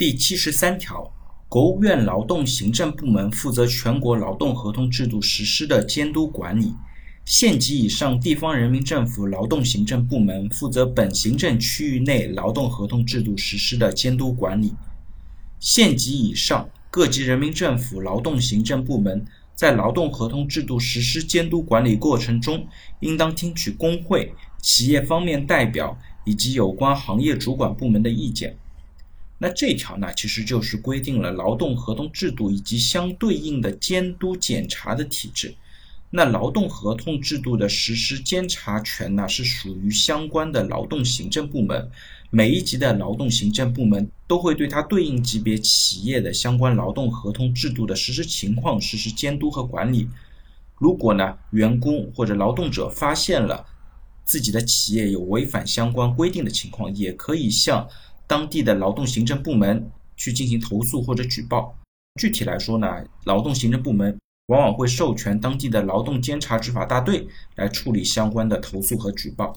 第七十三条，国务院劳动行政部门负责全国劳动合同制度实施的监督管理。县级以上地方人民政府劳动行政部门负责本行政区域内劳动合同制度实施的监督管理。县级以上各级人民政府劳动行政部门在劳动合同制度实施监督管理过程中，应当听取工会、企业方面代表以及有关行业主管部门的意见。那这条呢，其实就是规定了劳动合同制度以及相对应的监督检查的体制。那劳动合同制度的实施监察权呢，是属于相关的劳动行政部门。每一级的劳动行政部门都会对它对应级别企业的相关劳动合同制度的实施情况实施监督和管理。如果呢，员工或者劳动者发现了自己的企业有违反相关规定的情况，也可以向。当地的劳动行政部门去进行投诉或者举报。具体来说呢，劳动行政部门往往会授权当地的劳动监察执法大队来处理相关的投诉和举报。